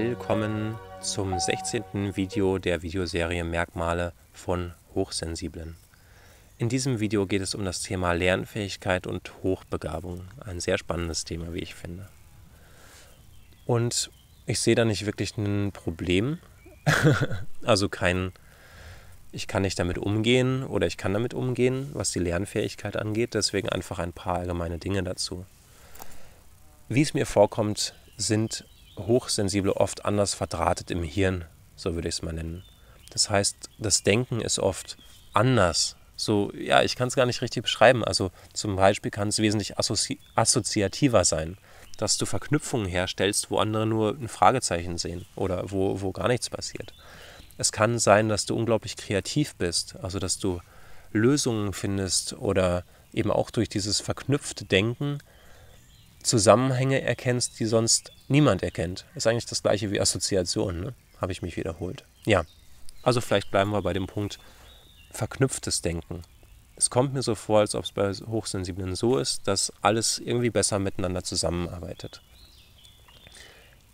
Willkommen zum 16. Video der Videoserie Merkmale von Hochsensiblen. In diesem Video geht es um das Thema Lernfähigkeit und Hochbegabung. Ein sehr spannendes Thema, wie ich finde. Und ich sehe da nicht wirklich ein Problem. also kein, ich kann nicht damit umgehen oder ich kann damit umgehen, was die Lernfähigkeit angeht. Deswegen einfach ein paar allgemeine Dinge dazu. Wie es mir vorkommt, sind Hochsensible oft anders verdrahtet im Hirn, so würde ich es mal nennen. Das heißt, das Denken ist oft anders. So, ja, ich kann es gar nicht richtig beschreiben. Also zum Beispiel kann es wesentlich assozi assoziativer sein, dass du Verknüpfungen herstellst, wo andere nur ein Fragezeichen sehen oder wo, wo gar nichts passiert. Es kann sein, dass du unglaublich kreativ bist, also dass du Lösungen findest oder eben auch durch dieses verknüpfte Denken Zusammenhänge erkennst, die sonst niemand erkennt. Ist eigentlich das gleiche wie Assoziation, ne? habe ich mich wiederholt. Ja, also vielleicht bleiben wir bei dem Punkt verknüpftes Denken. Es kommt mir so vor, als ob es bei Hochsensiblen so ist, dass alles irgendwie besser miteinander zusammenarbeitet.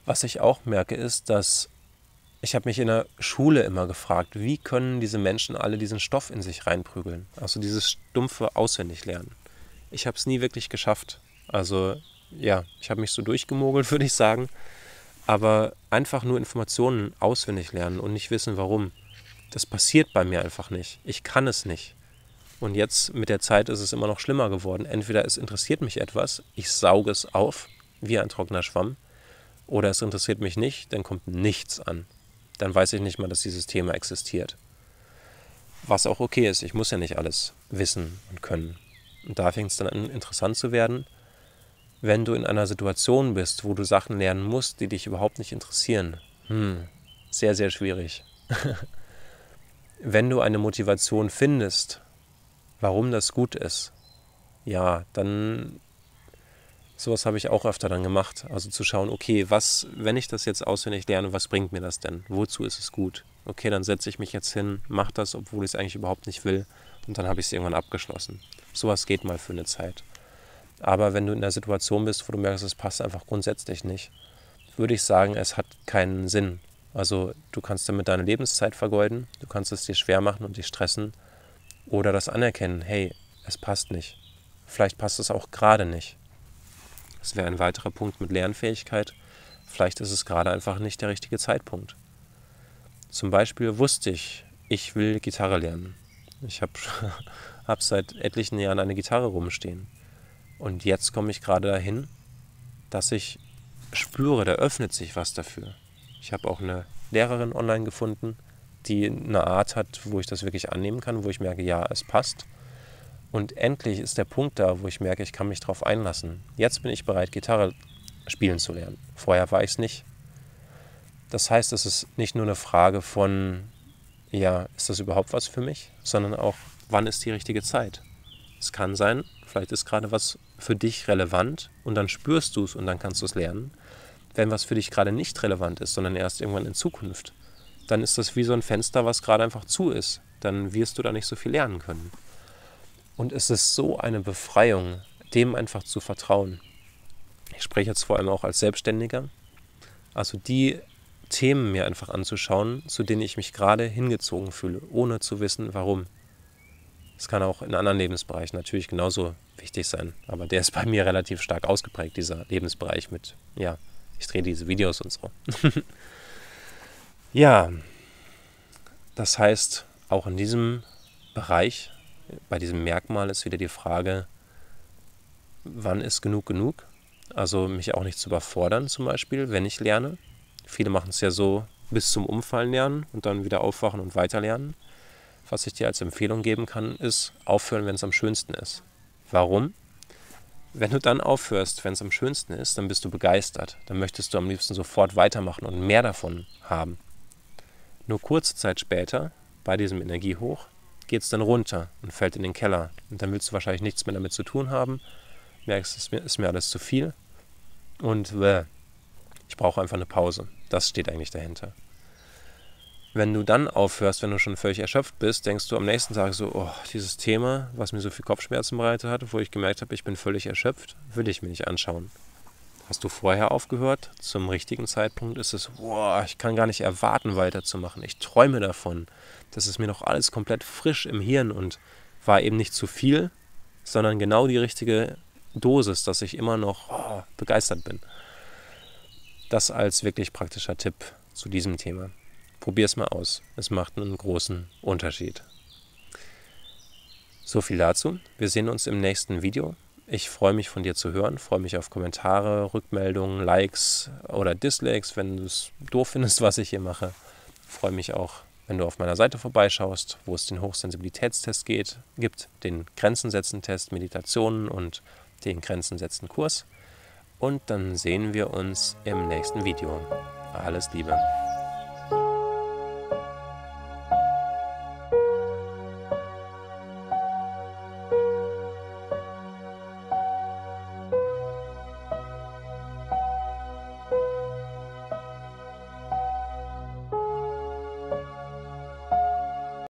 Was ich auch merke, ist, dass ich habe mich in der Schule immer gefragt, wie können diese Menschen alle diesen Stoff in sich reinprügeln? Also dieses stumpfe Auswendiglernen. Ich habe es nie wirklich geschafft. Also ja, ich habe mich so durchgemogelt, würde ich sagen. Aber einfach nur Informationen auswendig lernen und nicht wissen, warum. Das passiert bei mir einfach nicht. Ich kann es nicht. Und jetzt mit der Zeit ist es immer noch schlimmer geworden. Entweder es interessiert mich etwas, ich sauge es auf, wie ein trockener Schwamm, oder es interessiert mich nicht, dann kommt nichts an. Dann weiß ich nicht mal, dass dieses Thema existiert. Was auch okay ist, ich muss ja nicht alles wissen und können. Und da fängt es dann an, interessant zu werden wenn du in einer Situation bist, wo du Sachen lernen musst, die dich überhaupt nicht interessieren. Hm, sehr, sehr schwierig. wenn du eine Motivation findest, warum das gut ist, ja, dann sowas habe ich auch öfter dann gemacht. Also zu schauen, okay, was, wenn ich das jetzt auswendig lerne, was bringt mir das denn? Wozu ist es gut? Okay, dann setze ich mich jetzt hin, mache das, obwohl ich es eigentlich überhaupt nicht will, und dann habe ich es irgendwann abgeschlossen. Sowas geht mal für eine Zeit. Aber wenn du in der Situation bist, wo du merkst, es passt einfach grundsätzlich nicht, würde ich sagen, es hat keinen Sinn. Also du kannst damit deine Lebenszeit vergeuden, du kannst es dir schwer machen und dich stressen oder das anerkennen, hey, es passt nicht. Vielleicht passt es auch gerade nicht. Das wäre ein weiterer Punkt mit Lernfähigkeit. Vielleicht ist es gerade einfach nicht der richtige Zeitpunkt. Zum Beispiel wusste ich, ich will Gitarre lernen. Ich habe hab seit etlichen Jahren eine Gitarre rumstehen. Und jetzt komme ich gerade dahin, dass ich spüre, da öffnet sich was dafür. Ich habe auch eine Lehrerin online gefunden, die eine Art hat, wo ich das wirklich annehmen kann, wo ich merke, ja, es passt. Und endlich ist der Punkt da, wo ich merke, ich kann mich darauf einlassen. Jetzt bin ich bereit, Gitarre spielen zu lernen. Vorher war ich es nicht. Das heißt, es ist nicht nur eine Frage von, ja, ist das überhaupt was für mich, sondern auch, wann ist die richtige Zeit? Es kann sein, vielleicht ist gerade was für dich relevant und dann spürst du es und dann kannst du es lernen. Wenn was für dich gerade nicht relevant ist, sondern erst irgendwann in Zukunft, dann ist das wie so ein Fenster, was gerade einfach zu ist. Dann wirst du da nicht so viel lernen können. Und es ist so eine Befreiung, dem einfach zu vertrauen. Ich spreche jetzt vor allem auch als Selbstständiger. Also die Themen mir einfach anzuschauen, zu denen ich mich gerade hingezogen fühle, ohne zu wissen, warum. Es kann auch in anderen Lebensbereichen natürlich genauso wichtig sein. Aber der ist bei mir relativ stark ausgeprägt, dieser Lebensbereich mit, ja, ich drehe diese Videos und so. ja, das heißt, auch in diesem Bereich, bei diesem Merkmal ist wieder die Frage, wann ist genug genug? Also mich auch nicht zu überfordern zum Beispiel, wenn ich lerne. Viele machen es ja so bis zum Umfallen lernen und dann wieder aufwachen und weiter lernen was ich dir als Empfehlung geben kann, ist aufhören, wenn es am schönsten ist. Warum? Wenn du dann aufhörst, wenn es am schönsten ist, dann bist du begeistert. Dann möchtest du am liebsten sofort weitermachen und mehr davon haben. Nur kurze Zeit später, bei diesem Energiehoch, geht es dann runter und fällt in den Keller. Und dann willst du wahrscheinlich nichts mehr damit zu tun haben. Merkst, es ist mir alles zu viel. Und äh, ich brauche einfach eine Pause. Das steht eigentlich dahinter. Wenn du dann aufhörst, wenn du schon völlig erschöpft bist, denkst du am nächsten Tag so, oh, dieses Thema, was mir so viel Kopfschmerzen bereitet hat, wo ich gemerkt habe, ich bin völlig erschöpft, will ich mir nicht anschauen. Hast du vorher aufgehört? Zum richtigen Zeitpunkt ist es, boah, ich kann gar nicht erwarten, weiterzumachen. Ich träume davon. Das ist mir noch alles komplett frisch im Hirn und war eben nicht zu viel, sondern genau die richtige Dosis, dass ich immer noch oh, begeistert bin. Das als wirklich praktischer Tipp zu diesem Thema. Probier es mal aus. Es macht einen großen Unterschied. So viel dazu. Wir sehen uns im nächsten Video. Ich freue mich von dir zu hören, freue mich auf Kommentare, Rückmeldungen, Likes oder Dislikes, wenn du es doof findest, was ich hier mache. Freue mich auch, wenn du auf meiner Seite vorbeischaust, wo es den Hochsensibilitätstest geht, gibt, den Grenzensetzen-Test, Meditationen und den Grenzensetzen-Kurs. Und dann sehen wir uns im nächsten Video. Alles Liebe.